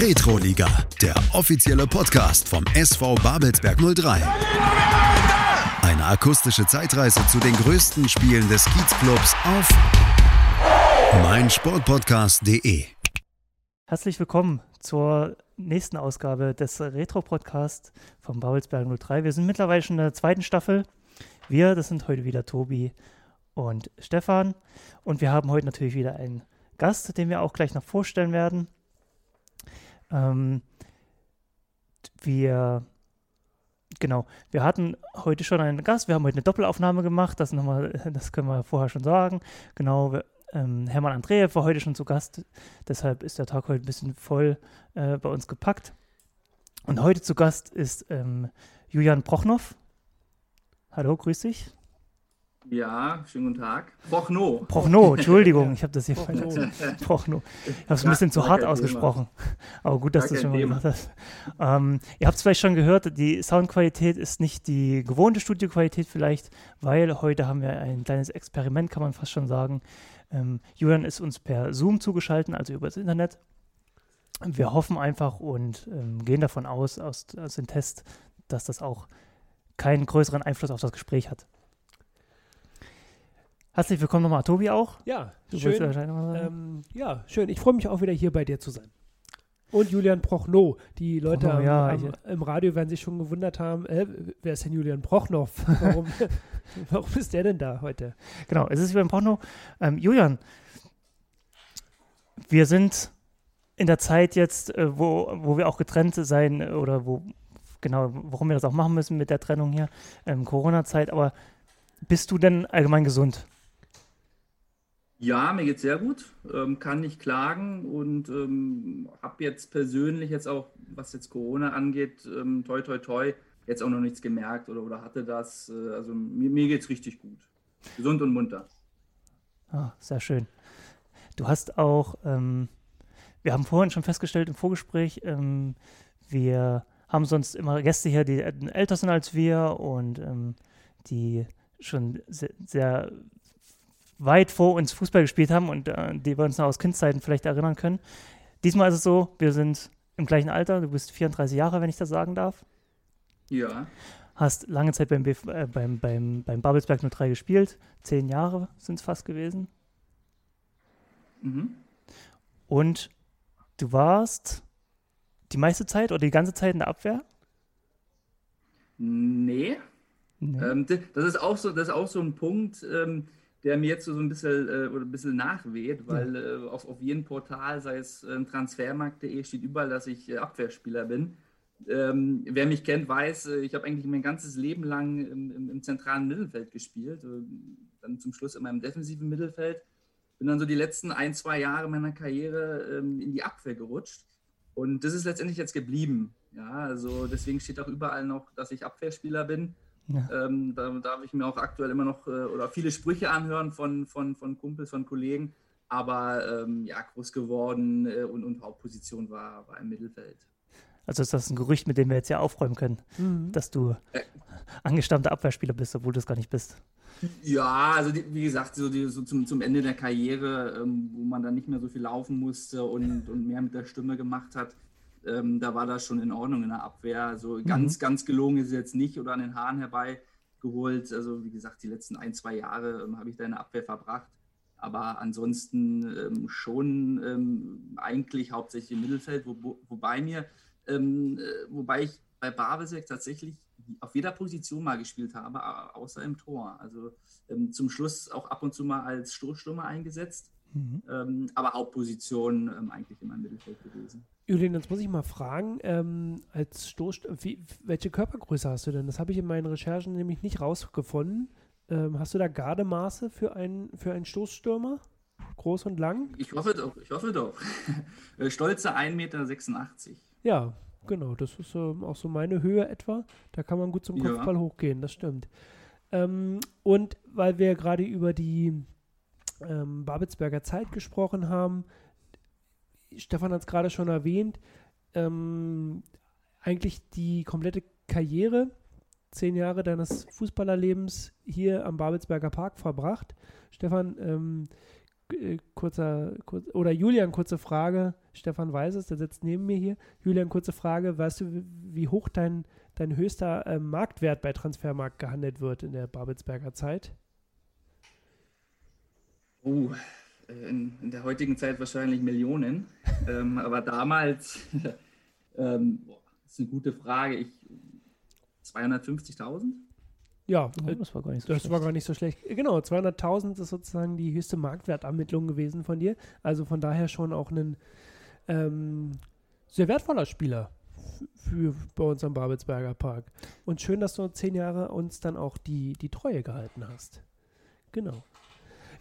Retroliga, der offizielle Podcast vom SV Babelsberg 03. Eine akustische Zeitreise zu den größten Spielen des Kiezclubs auf meinsportpodcast.de. Herzlich willkommen zur nächsten Ausgabe des Retro-Podcasts vom Babelsberg 03. Wir sind mittlerweile schon in der zweiten Staffel. Wir, das sind heute wieder Tobi und Stefan. Und wir haben heute natürlich wieder einen Gast, den wir auch gleich noch vorstellen werden. Ähm, wir, genau, wir hatten heute schon einen Gast, wir haben heute eine Doppelaufnahme gemacht, das, nochmal, das können wir vorher schon sagen. Genau, wir, ähm, Hermann Andreev war heute schon zu Gast, deshalb ist der Tag heute ein bisschen voll äh, bei uns gepackt. Und heute zu Gast ist ähm, Julian Prochnow. Hallo, grüß dich. Ja, schönen guten Tag. Prochno. Prochno, Entschuldigung, ich habe das hier falsch. Prochno. Ich habe es ein bisschen zu hart ausgesprochen. Aber gut, dass du es schon mal gemacht hast. Ähm, ihr habt es vielleicht schon gehört, die Soundqualität ist nicht die gewohnte Studioqualität vielleicht, weil heute haben wir ein kleines Experiment, kann man fast schon sagen. Ähm, Julian ist uns per Zoom zugeschaltet, also über das Internet. Wir hoffen einfach und ähm, gehen davon aus, aus, aus dem Test, dass das auch keinen größeren Einfluss auf das Gespräch hat. Herzlich willkommen nochmal, Tobi auch. Ja, du schön. Ähm, ja, schön. Ich freue mich auch wieder hier bei dir zu sein. Und Julian Prochnow. Die Leute Prochnow, ja, am, im Radio werden sich schon gewundert haben, äh, wer ist denn Julian Prochnow? Warum, warum ist der denn da heute? Genau, es ist Julian Prochnow. Ähm, Julian, wir sind in der Zeit jetzt, äh, wo, wo wir auch getrennt sein äh, oder wo, genau, warum wir das auch machen müssen mit der Trennung hier, ähm, Corona-Zeit, aber bist du denn allgemein gesund? Ja, mir geht es sehr gut, ähm, kann nicht klagen und ähm, habe jetzt persönlich jetzt auch, was jetzt Corona angeht, ähm, toi toi toi, jetzt auch noch nichts gemerkt oder, oder hatte das. Äh, also mir, mir es richtig gut. Gesund und munter. Ah, sehr schön. Du hast auch, ähm, wir haben vorhin schon festgestellt im Vorgespräch, ähm, wir haben sonst immer Gäste hier, die älter sind als wir und ähm, die schon sehr, sehr weit vor uns Fußball gespielt haben und äh, die wir uns noch aus Kindzeiten vielleicht erinnern können. Diesmal ist es so, wir sind im gleichen Alter. Du bist 34 Jahre, wenn ich das sagen darf. Ja. Hast lange Zeit beim, Bf äh, beim, beim, beim Babelsberg 03 gespielt. Zehn Jahre sind es fast gewesen. Mhm. Und du warst die meiste Zeit oder die ganze Zeit in der Abwehr? Nee. nee. Ähm, das, ist auch so, das ist auch so ein Punkt. Ähm, der mir jetzt so ein bisschen, äh, oder ein bisschen nachweht, weil äh, auf, auf jedem Portal, sei es äh, transfermarkt.de, steht überall, dass ich äh, Abwehrspieler bin. Ähm, wer mich kennt, weiß, äh, ich habe eigentlich mein ganzes Leben lang im, im, im zentralen Mittelfeld gespielt, äh, dann zum Schluss immer im defensiven Mittelfeld. Bin dann so die letzten ein, zwei Jahre meiner Karriere ähm, in die Abwehr gerutscht. Und das ist letztendlich jetzt geblieben. Ja, also deswegen steht auch überall noch, dass ich Abwehrspieler bin. Ja. Ähm, da darf ich mir auch aktuell immer noch äh, oder viele Sprüche anhören von, von, von Kumpels, von Kollegen. Aber ähm, ja, groß geworden äh, und, und Hauptposition war, war im Mittelfeld. Also ist das ein Gerücht, mit dem wir jetzt ja aufräumen können, mhm. dass du äh, angestammter Abwehrspieler bist, obwohl du es gar nicht bist. Ja, also die, wie gesagt, so, die, so, zum, zum Ende der Karriere, ähm, wo man dann nicht mehr so viel laufen musste und, und mehr mit der Stimme gemacht hat, ähm, da war das schon in Ordnung in der Abwehr. Also mhm. ganz, ganz gelogen ist es jetzt nicht oder an den Haaren herbeigeholt. Also wie gesagt, die letzten ein, zwei Jahre ähm, habe ich da in der Abwehr verbracht. Aber ansonsten ähm, schon ähm, eigentlich hauptsächlich im Mittelfeld, wo, wobei mir, ähm, äh, wobei ich bei Bavesek tatsächlich auf jeder Position mal gespielt habe, außer im Tor. Also ähm, zum Schluss auch ab und zu mal als Stoßstürmer eingesetzt. Mhm. Aber Hauptposition eigentlich immer im Mittelfeld gewesen. Julian, jetzt muss ich mal fragen, ähm, als Stoß, wie, welche Körpergröße hast du denn? Das habe ich in meinen Recherchen nämlich nicht rausgefunden. Ähm, hast du da Gardemaße für einen, für einen Stoßstürmer? Groß und lang? Ich hoffe doch, ich hoffe doch. Äh, stolze 1,86 Meter. Ja, genau, das ist ähm, auch so meine Höhe etwa. Da kann man gut zum Kopfball ja. hochgehen, das stimmt. Ähm, und weil wir gerade über die ähm, Babelsberger Zeit gesprochen haben, Stefan hat es gerade schon erwähnt, ähm, eigentlich die komplette Karriere, zehn Jahre deines Fußballerlebens hier am Babelsberger Park verbracht. Stefan, ähm, äh, kurzer, kurz, oder Julian, kurze Frage. Stefan weiß es, der sitzt neben mir hier. Julian, kurze Frage. Weißt du, wie hoch dein, dein höchster äh, Marktwert bei Transfermarkt gehandelt wird in der Babelsberger Zeit? Oh, in, in der heutigen Zeit wahrscheinlich Millionen. ähm, aber damals, ähm, boah, das ist eine gute Frage. Ich 250.000? Ja, oh, das, war gar, nicht so das war gar nicht so schlecht. Genau, 200.000 ist sozusagen die höchste Marktwertermittlung gewesen von dir. Also von daher schon auch ein ähm, sehr wertvoller Spieler für, bei uns am Babelsberger Park. Und schön, dass du zehn Jahre uns dann auch die, die Treue gehalten hast. Genau.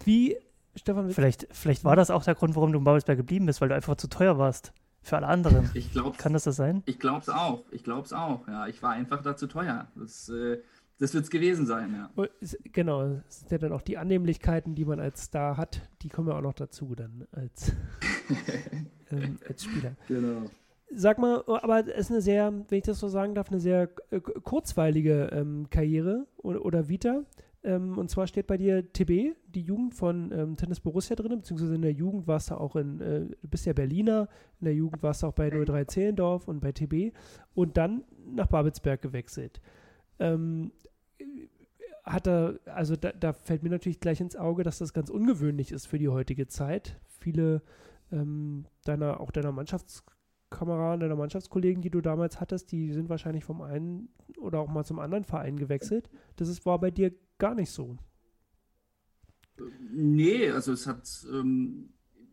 Wie, Stefan? Vielleicht, vielleicht war das auch der Grund, warum du im Babelsberg geblieben bist, weil du einfach zu teuer warst für alle anderen. Ich glaube, kann das das sein? Ich glaube es auch. Ich glaube es auch. Ja, ich war einfach da zu teuer. Das äh, das wird es gewesen sein, ja. Genau, das sind ja dann auch die Annehmlichkeiten, die man als Star hat, die kommen ja auch noch dazu dann als, ähm, als Spieler. Genau. Sag mal, oh, aber es ist eine sehr, wenn ich das so sagen darf, eine sehr äh, kurzweilige ähm, Karriere oder, oder Vita. Ähm, und zwar steht bei dir TB, die Jugend von ähm, Tennis Borussia drin, beziehungsweise in der Jugend warst du auch in, äh, du bist ja Berliner, in der Jugend warst du auch bei 03 Zehlendorf und bei TB und dann nach Babelsberg gewechselt. Ähm, hat er, also da, da, fällt mir natürlich gleich ins Auge, dass das ganz ungewöhnlich ist für die heutige Zeit. Viele ähm, deiner, auch deiner Mannschaftskameraden, deiner Mannschaftskollegen, die du damals hattest, die sind wahrscheinlich vom einen oder auch mal zum anderen Verein gewechselt. Das ist, war bei dir gar nicht so. Nee, also es hat, ähm,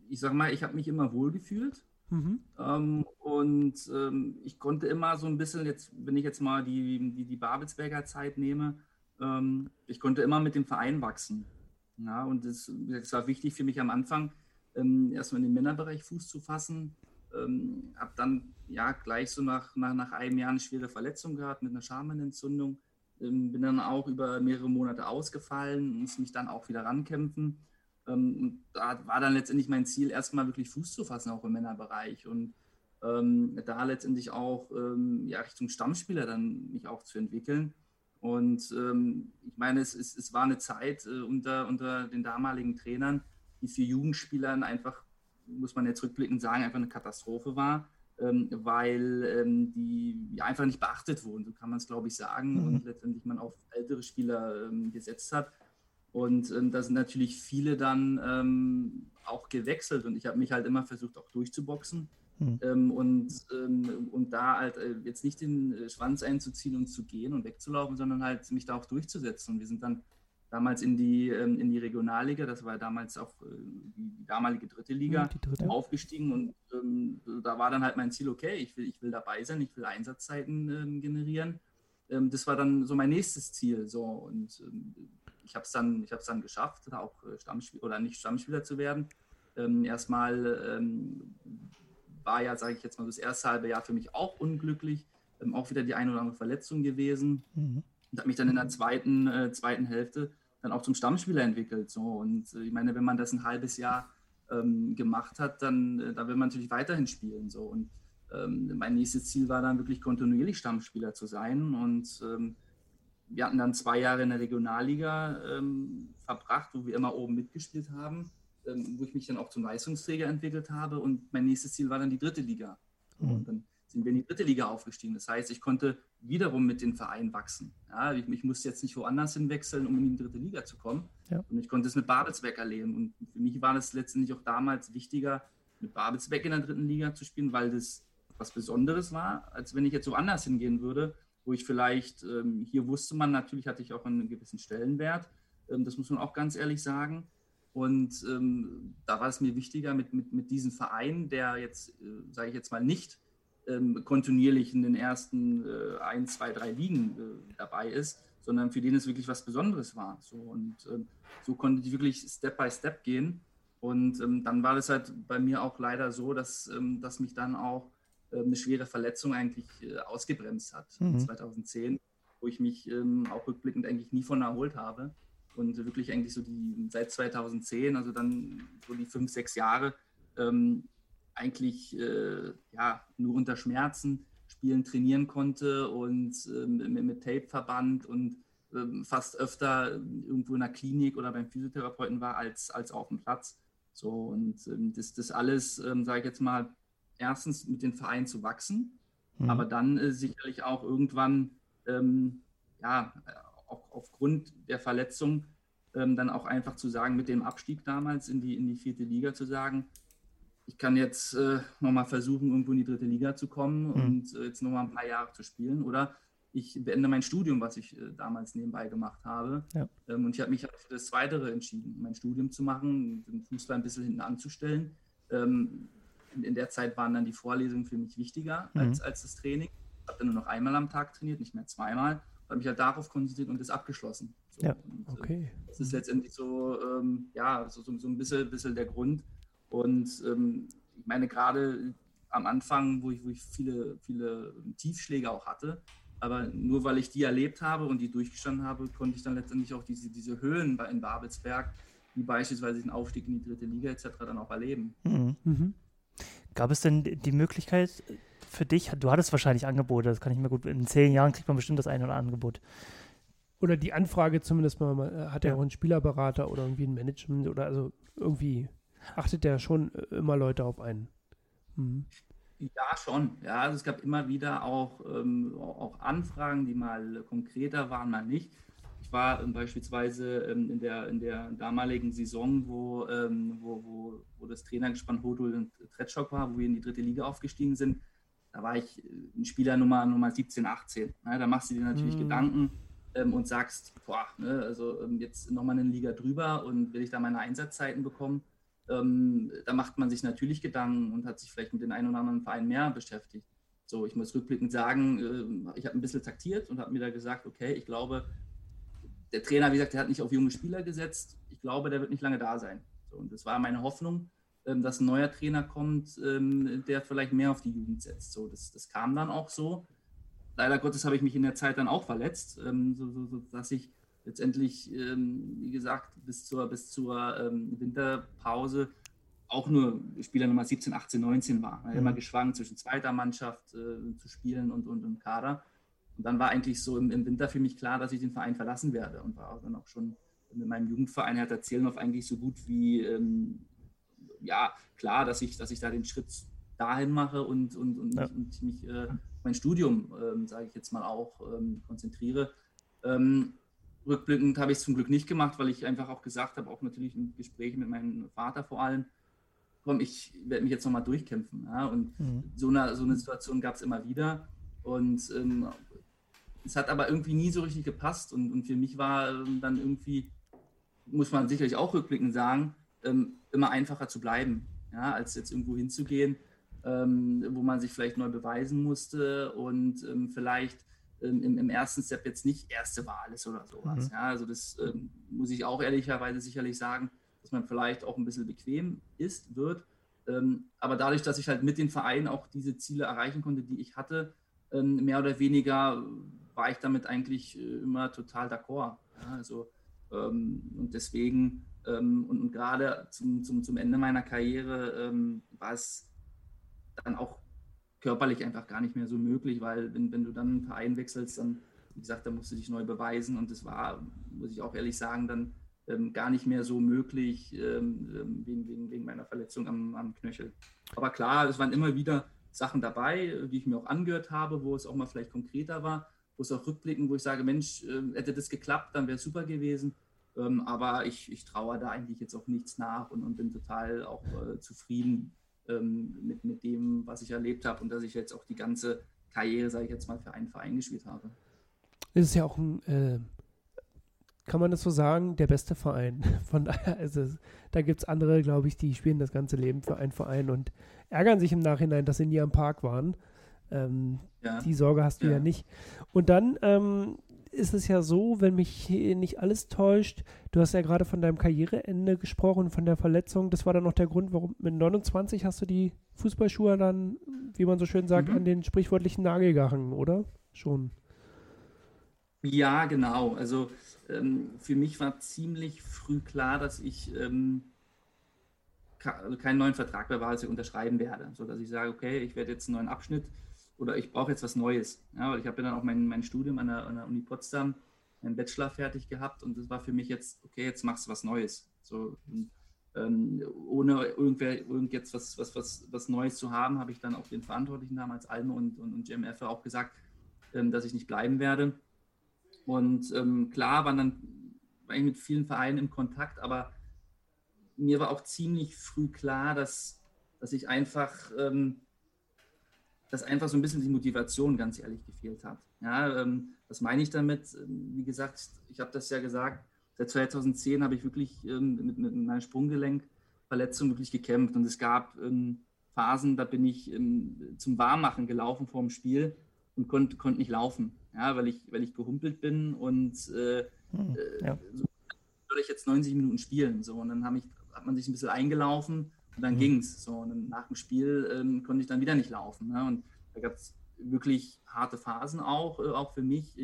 ich sag mal, ich habe mich immer wohlgefühlt. Mhm. Ähm, und ähm, ich konnte immer so ein bisschen, jetzt, wenn ich jetzt mal die, die, die Babelsberger Zeit nehme, ähm, ich konnte immer mit dem Verein wachsen. Ja, und es war wichtig für mich am Anfang, ähm, erstmal in den Männerbereich Fuß zu fassen. Ähm, habe dann ja gleich so nach, nach, nach einem Jahr eine schwere Verletzung gehabt mit einer Schambenentzündung. Ähm, bin dann auch über mehrere Monate ausgefallen, muss mich dann auch wieder rankämpfen. Ähm, da war dann letztendlich mein Ziel, erstmal wirklich Fuß zu fassen, auch im Männerbereich. Und ähm, da letztendlich auch ähm, ja, Richtung Stammspieler dann mich auch zu entwickeln. Und ähm, ich meine, es, es, es, war eine Zeit äh, unter, unter den damaligen Trainern, die für Jugendspielern einfach, muss man jetzt rückblickend sagen, einfach eine Katastrophe war, ähm, weil ähm, die ja, einfach nicht beachtet wurden, so kann man es, glaube ich, sagen, mhm. und letztendlich man auf ältere Spieler ähm, gesetzt hat. Und ähm, da sind natürlich viele dann ähm, auch gewechselt und ich habe mich halt immer versucht, auch durchzuboxen. Hm. Ähm, und, und da halt äh, jetzt nicht den äh, Schwanz einzuziehen und zu gehen und wegzulaufen, sondern halt mich da auch durchzusetzen. Und wir sind dann damals in die, ähm, in die Regionalliga, das war damals auch äh, die, damalige dritte Liga, dritte. aufgestiegen. Und ähm, da war dann halt mein Ziel, okay, ich will, ich will dabei sein, ich will Einsatzzeiten ähm, generieren. Ähm, das war dann so mein nächstes Ziel. So. Und ich habe es dann, dann geschafft, da auch Stammspieler oder nicht Stammspieler zu werden. erstmal war ja, sage ich jetzt mal, das erste halbe Jahr für mich auch unglücklich. Ähm, auch wieder die eine oder andere Verletzung gewesen. Mhm. Und habe mich dann in der zweiten, äh, zweiten Hälfte dann auch zum Stammspieler entwickelt. So. Und äh, ich meine, wenn man das ein halbes Jahr ähm, gemacht hat, dann äh, da will man natürlich weiterhin spielen. So. Und ähm, mein nächstes Ziel war dann wirklich kontinuierlich Stammspieler zu sein. Und ähm, wir hatten dann zwei Jahre in der Regionalliga ähm, verbracht, wo wir immer oben mitgespielt haben ähm, wo ich mich dann auch zum Leistungsträger entwickelt habe. Und mein nächstes Ziel war dann die dritte Liga. Mhm. Und dann sind wir in die dritte Liga aufgestiegen. Das heißt, ich konnte wiederum mit dem Verein wachsen. Ja, ich, ich musste jetzt nicht woanders hinwechseln, um in die dritte Liga zu kommen. Ja. Und ich konnte es mit Babelsberg erleben. Und für mich war es letztendlich auch damals wichtiger, mit Babelsberg in der dritten Liga zu spielen, weil das was Besonderes war, als wenn ich jetzt woanders hingehen würde, wo ich vielleicht, ähm, hier wusste man, natürlich hatte ich auch einen gewissen Stellenwert, ähm, das muss man auch ganz ehrlich sagen, und ähm, da war es mir wichtiger, mit, mit, mit diesem Verein, der jetzt, äh, sage ich jetzt mal, nicht ähm, kontinuierlich in den ersten äh, ein, zwei, drei Ligen äh, dabei ist, sondern für den es wirklich was Besonderes war. So, und ähm, so konnte ich wirklich Step by Step gehen. Und ähm, dann war das halt bei mir auch leider so, dass, ähm, dass mich dann auch äh, eine schwere Verletzung eigentlich äh, ausgebremst hat, mhm. 2010, wo ich mich ähm, auch rückblickend eigentlich nie von erholt habe und wirklich eigentlich so die seit 2010, also dann so die fünf, sechs Jahre, ähm, eigentlich äh, ja, nur unter Schmerzen spielen, trainieren konnte und ähm, mit, mit Tape-Verband und ähm, fast öfter irgendwo in der Klinik oder beim Physiotherapeuten war als, als auf dem Platz. So, und ähm, das, das alles, ähm, sage ich jetzt mal, erstens mit den Vereinen zu wachsen, mhm. aber dann äh, sicherlich auch irgendwann, ähm, ja, auch aufgrund der Verletzung, ähm, dann auch einfach zu sagen, mit dem Abstieg damals in die, in die vierte Liga zu sagen, ich kann jetzt äh, nochmal versuchen, irgendwo in die dritte Liga zu kommen mhm. und äh, jetzt nochmal ein paar Jahre zu spielen. Oder ich beende mein Studium, was ich äh, damals nebenbei gemacht habe. Ja. Ähm, und ich habe mich halt für das Weitere entschieden, mein Studium zu machen, den Fußball ein bisschen hinten anzustellen. Ähm, in, in, der Zeit waren dann die Vorlesungen für mich wichtiger mhm. als, als das Training. Ich habe dann nur noch einmal am Tag trainiert, nicht mehr zweimal. Habe mich halt darauf konzentriert und das abgeschlossen. So, ja, und, äh, okay. das ist letztendlich so, ähm, ja, so, so, so, ein bisschen, bisschen der Grund. Und ähm, ich meine, gerade am Anfang, wo ich, wo ich viele, viele Tiefschläge auch hatte, aber nur weil ich die erlebt habe und die durchgestanden habe, konnte ich dann letztendlich auch diese, diese Höhen in Babelsberg, wie beispielsweise den Aufstieg in die dritte Liga etc., dann auch erleben. Mhm. Mhm. Gab es denn die Möglichkeit für dich, du hattest wahrscheinlich Angebote, das kann ich mir gut, in zehn Jahren kriegt man bestimmt das eine oder andere Angebot. Oder die Anfrage zumindest mal, man hat ja, ja auch einen Spielerberater oder irgendwie ein Management oder also irgendwie achtet der schon immer Leute auf einen. Mhm. Ja, schon. Ja, also es gab immer wieder auch, ähm, auch Anfragen, die mal konkreter waren, mal nicht. Ich war ähm, beispielsweise ähm, in, der, in der damaligen Saison, wo, ähm, wo, wo, wo das Trainergespann Hodul und Tretschok war, wo wir in die dritte Liga aufgestiegen sind. Da war ich äh, ein Spieler Nummer, Nummer 17, 18. Ja, da machst du dir natürlich mhm. Gedanken ähm, und sagst, boah, ne, also ähm, jetzt nochmal eine Liga drüber und will ich da meine Einsatzzeiten bekommen? Ähm, da macht man sich natürlich Gedanken und hat sich vielleicht mit den einen oder anderen Verein mehr beschäftigt. So, ich muss rückblickend sagen, äh, ich habe ein bisschen taktiert und habe mir da gesagt, okay, ich glaube, der Trainer, wie gesagt, der hat nicht auf junge Spieler gesetzt. Ich glaube, der wird nicht lange da sein. So, und das war meine Hoffnung, ähm, dass ein neuer Trainer kommt, ähm, der vielleicht mehr auf die Jugend setzt. So, das, das kam dann auch so. Leider Gottes habe ich mich in der Zeit dann auch verletzt, ähm, so, so, so dass ich letztendlich, ähm, wie gesagt, bis zur, bis zur ähm, Winterpause auch nur Spieler Nummer 17, 18, 19 war. Er hat immer mhm. geschwankt zwischen zweiter Mannschaft äh, zu spielen und, und im Kader. Und dann war eigentlich so im, im, Winter für mich klar, dass ich den Verein verlassen werde und war dann auch schon mit meinem Jugendverein Hertha Zielenhoff eigentlich so gut wie, ähm, ja, klar, dass ich, dass ich da den Schritt dahin mache und, und, und, ja. mich, und mich äh, mein Studium, ähm, sage ich jetzt mal auch, ähm, konzentriere. Ähm, Rückblickend habe ich es zum Glück nicht gemacht, weil ich einfach auch gesagt habe, auch natürlich im Gespräch mit meinem Vater vor allem, komm, ich werde mich jetzt nochmal durchkämpfen. Ja? Und mhm. so, eine, so eine Situation gab es immer wieder. Und ähm, es hat aber irgendwie nie so richtig gepasst. Und, und für mich war ähm, dann irgendwie, muss man sicherlich auch rückblickend sagen, ähm, immer einfacher zu bleiben, ja? als jetzt irgendwo hinzugehen, ähm, wo man sich vielleicht neu beweisen musste und ähm, vielleicht ähm, im, im, ersten Step jetzt nicht erste Wahl ist oder sowas. Mhm. Ja, also das ähm, muss ich auch ehrlicherweise sicherlich sagen, dass man vielleicht auch ein bisschen bequem ist, wird. Ähm, aber dadurch, dass ich halt mit den Vereinen auch diese Ziele erreichen konnte, die ich hatte, ähm, mehr oder weniger war ich damit eigentlich äh, immer total d'accord. Ja, also, ähm, und deswegen, und, und gerade zum, zum, zum Ende meiner Karriere war es dann auch körperlich einfach gar nicht mehr so möglich, weil wenn, wenn du dann einen Verein wechselst, dann, wie gesagt, da musst du dich neu beweisen und das war, muss ich auch ehrlich sagen, dann ähm, gar nicht mehr so möglich ähm, ähm, wegen, wegen, wegen meiner Verletzung am, am Knöchel. Aber klar, es waren immer wieder Sachen dabei, die ich mir auch angehört habe, wo es auch mal vielleicht konkreter war, wo es auch rückblicken, wo ich sage, Mensch, äh, hätte das geklappt, dann wäre es super gewesen. Ähm, aber ich, ich traue da eigentlich jetzt auch nichts nach und, und bin total auch äh, zufrieden ähm, mit, mit dem, was ich erlebt habe und dass ich jetzt auch die ganze Karriere, sage ich jetzt mal, für einen Verein gespielt habe. Es ist ja auch ein, äh, kann man das so sagen, der beste Verein. Von daher ist es, da gibt es andere, glaube ich, die spielen das ganze Leben für einen Verein und ärgern sich im Nachhinein, dass sie nie am Park waren. Ähm, ja. Die Sorge hast du ja, ja nicht. Und dann ähm, ist es ja so, wenn mich nicht alles täuscht, du hast ja gerade von deinem Karriereende gesprochen, von der Verletzung. Das war dann noch der Grund, warum mit 29 hast du die Fußballschuhe dann, wie man so schön sagt, mhm. an den sprichwörtlichen Nagel gehangen, oder? Schon. Ja, genau. Also ähm, für mich war ziemlich früh klar, dass ich ähm, also keinen neuen Vertrag bei Walsee unterschreiben werde, sodass ich sage, okay, ich werde jetzt einen neuen Abschnitt oder ich brauche jetzt was Neues. Ja, weil ich habe ja dann auch mein, mein Studium an der, an der Uni Potsdam, meinen Bachelor fertig gehabt und das war für mich jetzt, okay, jetzt machst du was Neues. So, ähm, ohne irgendwer, irgend jetzt was, was, was, was Neues zu haben, habe ich dann auch den Verantwortlichen damals, Alme und, und, und GMF, auch gesagt, ähm, dass ich nicht bleiben werde. Und ähm, klar waren dann war ich mit vielen Vereinen im Kontakt, aber mir war auch ziemlich früh klar, dass, dass ich einfach, ähm, dass einfach so ein bisschen die Motivation ganz ehrlich gefehlt hat. Ja, ähm, was meine ich damit? Ähm, wie gesagt, ich habe das ja gesagt, seit 2010 habe ich wirklich ähm, mit, mit meiner Sprunggelenkverletzung wirklich gekämpft und es gab ähm, Phasen, da bin ich ähm, zum Warmmachen gelaufen vor dem Spiel und konnte konnt nicht laufen, ja, weil, ich, weil ich gehumpelt bin und äh, hm, äh, ja. so würde ich jetzt 90 Minuten spielen. So, und dann ich, hat man sich ein bisschen eingelaufen und dann mhm. ging es. So, und nach dem Spiel ähm, konnte ich dann wieder nicht laufen. Ne? Und da gab es wirklich harte Phasen auch, äh, auch für mich.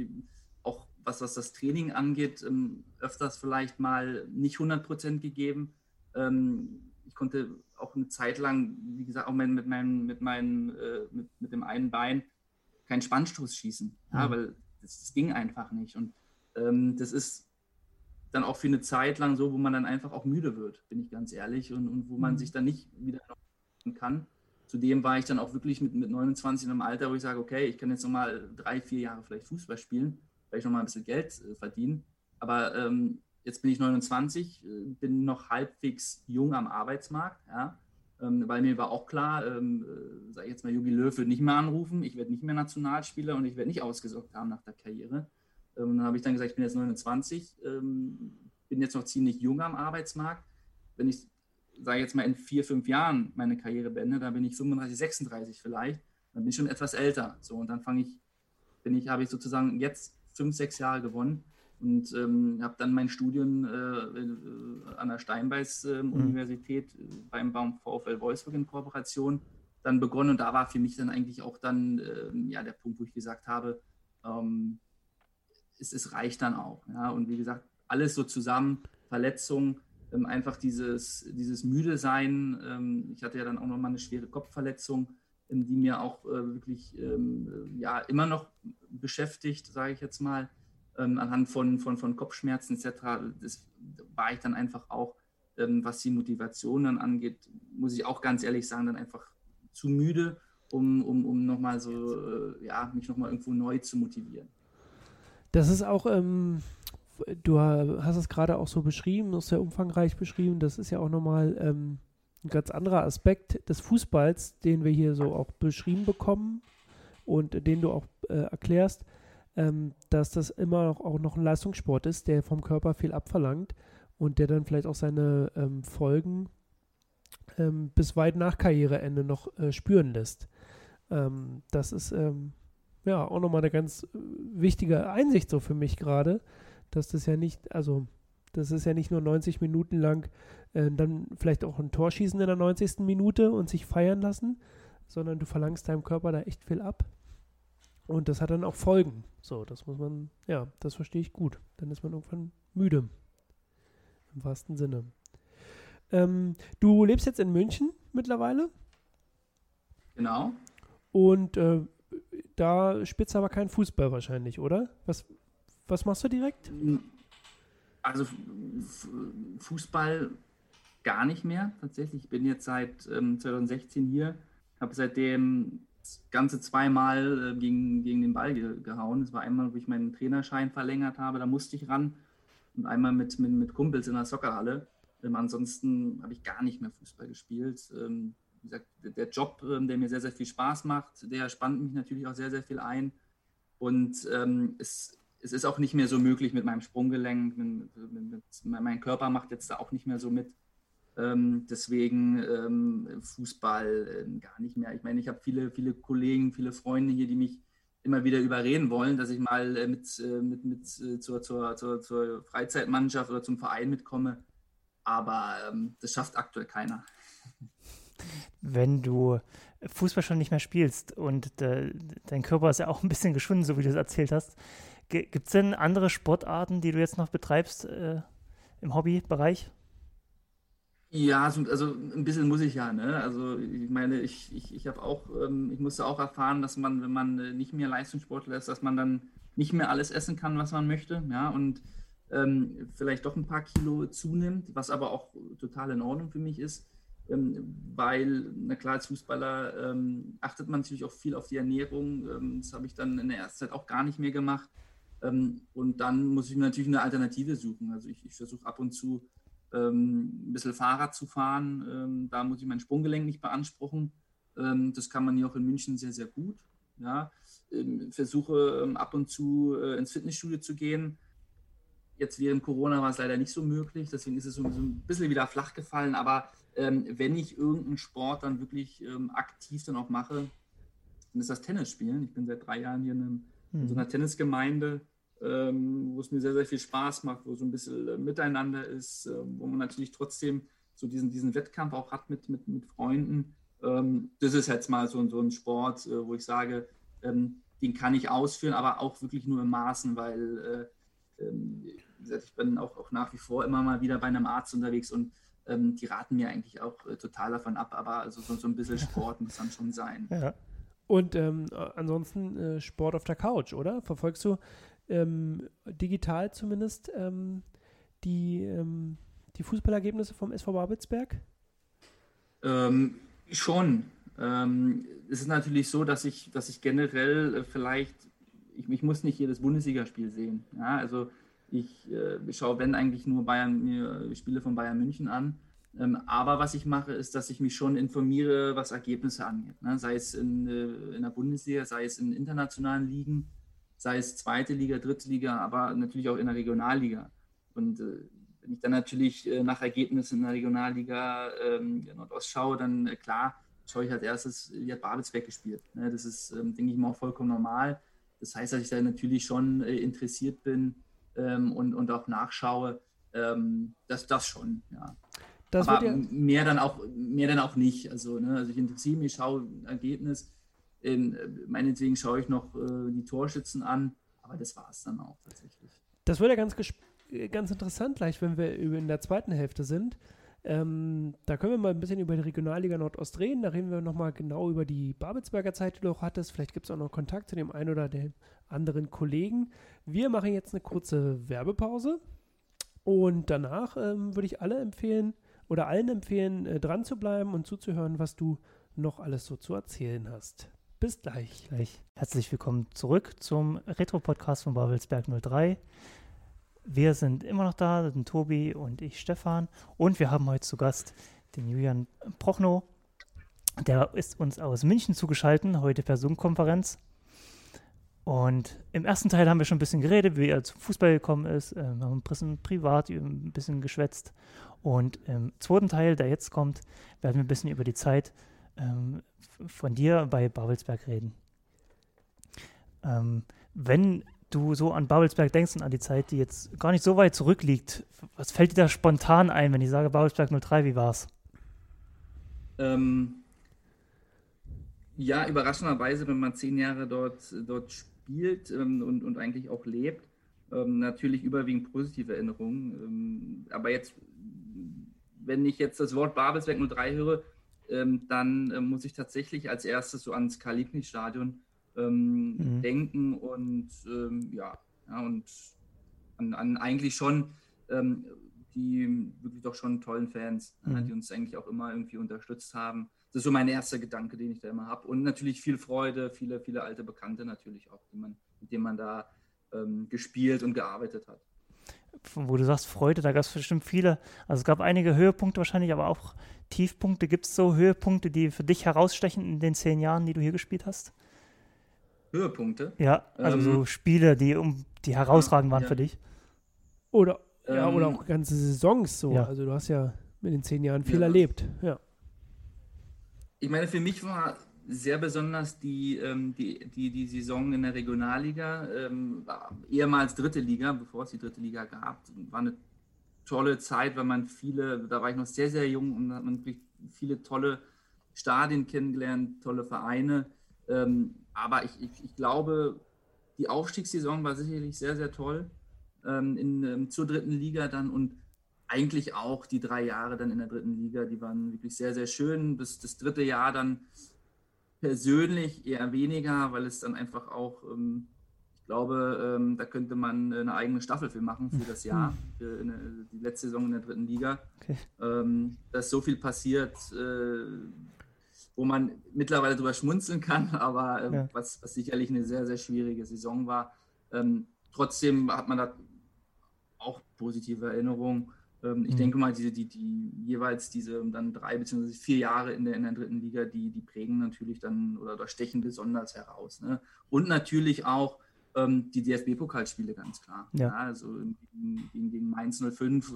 Auch was, was das Training angeht, ähm, öfters vielleicht mal nicht 100 Prozent gegeben. Ähm, ich konnte auch eine Zeit lang, wie gesagt, auch mit, meinem, mit, meinem, äh, mit, mit dem einen Bein keinen Spannstoß schießen, mhm. ja, weil das, das, ging einfach nicht. Und ähm, das ist dann auch für eine Zeit lang so, wo man dann einfach auch müde wird, bin ich ganz ehrlich, und, und wo man mhm. sich dann nicht wieder noch kann. Zudem war ich dann auch wirklich mit, mit 29 in einem Alter, wo ich sage, okay, ich kann jetzt nochmal drei, vier Jahre vielleicht Fußball spielen, vielleicht nochmal ein bisschen Geld äh, verdienen. Aber ähm, jetzt bin ich 29, äh, bin noch halbwegs jung am Arbeitsmarkt, ja, ähm, weil mir war auch klar, ähm, äh, sage ich jetzt mal, Jogi Löw wird nicht mehr anrufen, ich werde nicht mehr Nationalspieler und ich werde nicht ausgesorgt haben nach der Karriere. Ähm, dann habe ich dann gesagt, ich bin jetzt 29, ähm, bin jetzt noch ziemlich jung am Arbeitsmarkt. Wenn ich, sage jetzt mal, in vier, fünf Jahren meine Karriere beende, dann bin ich 35, 36 vielleicht, dann bin ich schon etwas älter. So, und dann fange ich, bin ich, habe ich sozusagen jetzt fünf, sechs Jahre gewonnen und ähm, habe dann mein Studium äh, äh an der Steinbeis-Universität ähm, äh, mhm. beim, beim VfL Wolfsburg in Kooperation dann begonnen und da war für mich dann eigentlich auch dann äh, ja der Punkt, wo ich gesagt habe, ähm, es, es reicht dann auch. Ja? Und wie gesagt, alles so zusammen, Verletzung, ähm, einfach dieses, dieses müde sein. Ähm, ich hatte ja dann auch nochmal eine schwere Kopfverletzung, ähm, die mir auch äh, wirklich ähm, ja, immer noch beschäftigt, sage ich jetzt mal, ähm, anhand von, von, von Kopfschmerzen etc. Das war ich dann einfach auch, ähm, was die Motivation dann angeht, muss ich auch ganz ehrlich sagen, dann einfach zu müde, um, um, um nochmal so, äh, ja, mich nochmal irgendwo neu zu motivieren. Das ist auch, ähm, du hast es gerade auch so beschrieben, ist sehr umfangreich beschrieben. Das ist ja auch nochmal ähm, ein ganz anderer Aspekt des Fußballs, den wir hier so auch beschrieben bekommen und den du auch äh, erklärst, ähm, dass das immer noch, auch noch ein Leistungssport ist, der vom Körper viel abverlangt und der dann vielleicht auch seine ähm, Folgen ähm, bis weit nach Karriereende noch äh, spüren lässt. Ähm, das ist ähm, ja, auch nochmal eine ganz äh, wichtige Einsicht so für mich gerade, dass das ja nicht, also das ist ja nicht nur 90 Minuten lang äh, dann vielleicht auch ein Tor schießen in der 90. Minute und sich feiern lassen, sondern du verlangst deinem Körper da echt viel ab. Und das hat dann auch Folgen. So, das muss man, ja, das verstehe ich gut. Dann ist man irgendwann müde. Im wahrsten Sinne. Ähm, du lebst jetzt in München mittlerweile. Genau. Und äh, da du aber keinen Fußball wahrscheinlich, oder? Was, was machst du direkt? Also Fußball gar nicht mehr tatsächlich. Ich bin jetzt seit ähm, 2016 hier, habe seitdem ganze zweimal äh, gegen, gegen den Ball ge gehauen. Es war einmal, wo ich meinen Trainerschein verlängert habe, da musste ich ran. Und einmal mit, mit, mit Kumpels in der Soccerhalle. Ähm, ansonsten habe ich gar nicht mehr Fußball gespielt. Ähm, wie gesagt, der Job, ähm, der mir sehr, sehr viel Spaß macht, der spannt mich natürlich auch sehr, sehr viel ein. Und ähm, es, es ist auch nicht mehr so möglich mit meinem Sprunggelenk. Mit, mit, mit, mein Körper macht jetzt da auch nicht mehr so mit. Ähm, deswegen ähm, Fußball äh, gar nicht mehr. Ich meine, ich habe viele, viele Kollegen, viele Freunde hier, die mich immer wieder überreden wollen, dass ich mal äh, mit, äh, mit, mit äh, zur, zur, zur, zur Freizeitmannschaft oder zum Verein mitkomme. Aber ähm, das schafft aktuell keiner wenn du Fußball schon nicht mehr spielst und äh, dein Körper ist ja auch ein bisschen geschunden, so wie du es erzählt hast, gibt es denn andere Sportarten, die du jetzt noch betreibst äh, im Hobbybereich? Ja, also, ein bisschen muss ich ja, ne? Also ich meine, ich, ich, ich habe auch, ähm, ich musste auch erfahren, dass man, wenn man äh, nicht mehr Leistungssportler ist, dass man dann nicht mehr alles essen kann, was man möchte. Ja, und ähm, vielleicht doch ein paar Kilo zunimmt, was aber auch total in Ordnung für mich ist, weil, na klar, als Fußballer ähm, achtet man natürlich auch viel auf die Ernährung. Ähm, das habe ich dann in der ersten Zeit auch gar nicht mehr gemacht. Ähm, und dann muss ich mir natürlich eine Alternative suchen. Also ich, ich versuche ab und zu ähm, ein bisschen Fahrrad zu fahren. da muss ich mein Sprunggelenk nicht beanspruchen. das kann man hier auch in München sehr, sehr gut. Ja. versuche ab und zu äh, ins Fitnessstudio zu gehen Jetzt während Corona war es leider nicht so möglich, deswegen ist es so, ein bisschen wieder flach gefallen. Aber ähm, wenn ich irgendeinen Sport dann wirklich ähm, aktiv dann auch mache, dann ist das Tennisspielen. Ich bin seit drei Jahren hier in, einem, in so einer hm. Tennisgemeinde, ähm, wo es mir sehr, sehr viel Spaß macht, wo so ein bisschen äh, Miteinander ist, äh, wo man natürlich trotzdem so diesen, diesen Wettkampf auch hat mit, mit, mit Freunden. Ähm, das ist jetzt mal so, so ein Sport, äh, wo ich sage, ähm, den kann ich ausführen, aber auch wirklich nur im Maßen, weil äh, ähm, gesagt, ich bin auch, auch nach wie vor immer mal wieder bei einem Arzt unterwegs und ähm, die raten mir eigentlich auch äh, total davon ab, aber also so, so ein bisschen Sport muss dann schon sein. Ja. Und ähm, ansonsten äh, Sport auf der Couch, oder? Verfolgst du ähm, digital zumindest ähm, die, ähm, die Fußballergebnisse vom SV Babelsberg? schon. es ist natürlich so, dass ich, dass ich generell äh, vielleicht ich, ich muss nicht jedes Bundesligaspiel sehen. Ja, also ich, äh, schaue, wenn eigentlich nur Bayern, mir Spiele von Bayern München an. Ähm, aber was ich mache, ist, dass ich mich schon informiere, was Ergebnisse angeht. Ne? Sei es in, äh, in der Bundesliga, sei es in internationalen Ligen, sei es zweite Liga, dritte Liga, aber natürlich auch in der Regionalliga. Und äh, wenn ich dann natürlich äh, nach Ergebnissen in der Regionalliga ähm, Nordost schaue, dann äh, klar, schaue ich als erstes, wie hat Babelsberg gespielt. Ne? Das ist, ähm, denke ich mal, auch vollkommen normal. Das heißt, dass ich da natürlich schon äh, interessiert bin ähm, und, und auch nachschaue, ähm, dass das schon, ja. Das Aber ja mehr dann auch mehr dann auch nicht. Also, ne, also ich interessiere mich, schaue Ergebnis. In, äh, meinetwegen schaue ich noch äh, die Torschützen an, aber das war es dann auch tatsächlich. Das wird ja ganz, ganz interessant gleich, wenn wir in der zweiten Hälfte sind. Ähm, da können wir mal ein bisschen über die Regionalliga Nordost reden. Da reden wir nochmal genau über die Babelsberger Zeit, die du auch hattest. Vielleicht gibt es auch noch Kontakt zu dem einen oder dem anderen Kollegen. Wir machen jetzt eine kurze Werbepause. Und danach ähm, würde ich alle empfehlen oder allen empfehlen, äh, dran zu bleiben und zuzuhören, was du noch alles so zu erzählen hast. Bis gleich. gleich. Herzlich willkommen zurück zum Retro-Podcast von Babelsberg 03. Wir sind immer noch da, sind Tobi und ich, Stefan. Und wir haben heute zu Gast den Julian Prochnow. Der ist uns aus München zugeschaltet, heute per Zoom-Konferenz. Und im ersten Teil haben wir schon ein bisschen geredet, wie er zum Fußball gekommen ist. Wir haben ein bisschen privat ein bisschen geschwätzt. Und im zweiten Teil, der jetzt kommt, werden wir ein bisschen über die Zeit ähm, von dir bei Babelsberg reden. Ähm, wenn du so an Babelsberg denkst und an die Zeit, die jetzt gar nicht so weit zurückliegt, was fällt dir da spontan ein, wenn ich sage Babelsberg 03, wie war's? Ähm, ja, überraschenderweise, wenn man zehn Jahre dort, dort spielt ähm, und, und eigentlich auch lebt, ähm, natürlich überwiegend positive Erinnerungen. Ähm, aber jetzt, wenn ich jetzt das Wort Babelsberg 03 höre, ähm, dann äh, muss ich tatsächlich als erstes so ans Karl-Liebknecht-Stadion ähm, mhm. denken und ähm, ja, ja, und an, an eigentlich schon ähm, die wirklich doch schon tollen Fans, mhm. die uns eigentlich auch immer irgendwie unterstützt haben. Das ist so mein erster Gedanke, den ich da immer habe. Und natürlich viel Freude, viele, viele alte Bekannte natürlich auch, die man, mit denen man da ähm, gespielt und gearbeitet hat. Wo du sagst Freude, da gab es bestimmt viele. Also es gab einige Höhepunkte wahrscheinlich, aber auch Tiefpunkte. Gibt es so Höhepunkte, die für dich herausstechen in den zehn Jahren, die du hier gespielt hast? Höhepunkte. Ja, also ähm, so Spiele, die, um, die herausragend waren ja. für dich. Oder, ähm, ja, oder auch ganze Saisons so. Ja. Also du hast ja mit den zehn Jahren viel ja. erlebt. Ja. Ich meine, für mich war sehr besonders die, ähm, die, die, die Saison in der Regionalliga, ähm, ehemals dritte Liga, bevor es die dritte Liga gab. War eine tolle Zeit, weil man viele, da war ich noch sehr, sehr jung und hat man viele tolle Stadien kennengelernt, tolle Vereine. Ähm, aber ich, ich, ich, glaube, die Aufstiegssaison war sicherlich sehr, sehr toll ähm, in, ähm, zur dritten Liga dann und eigentlich auch die drei Jahre dann in der dritten Liga, die waren wirklich sehr, sehr schön. Bis das dritte Jahr dann persönlich eher weniger, weil es dann einfach auch, ähm, ich glaube, ähm, da könnte man eine eigene Staffel für machen für das Jahr, hm. für eine, die letzte Saison in der dritten Liga. Okay. Ähm, dass so viel passiert, äh, wo man mittlerweile drüber schmunzeln kann, aber äh, ja. was, was, sicherlich eine sehr, sehr schwierige Saison war. Ähm, trotzdem hat man da auch positive Erinnerungen. Ähm, ich mhm. denke mal, die, die, die, jeweils diese dann drei beziehungsweise vier Jahre in der, in der dritten Liga, die, die prägen natürlich dann oder, oder stechen besonders heraus. Ne? Und natürlich auch ähm, die DFB-Pokalspiele, ganz klar. Ja. ja also gegen, gegen, Mainz 05,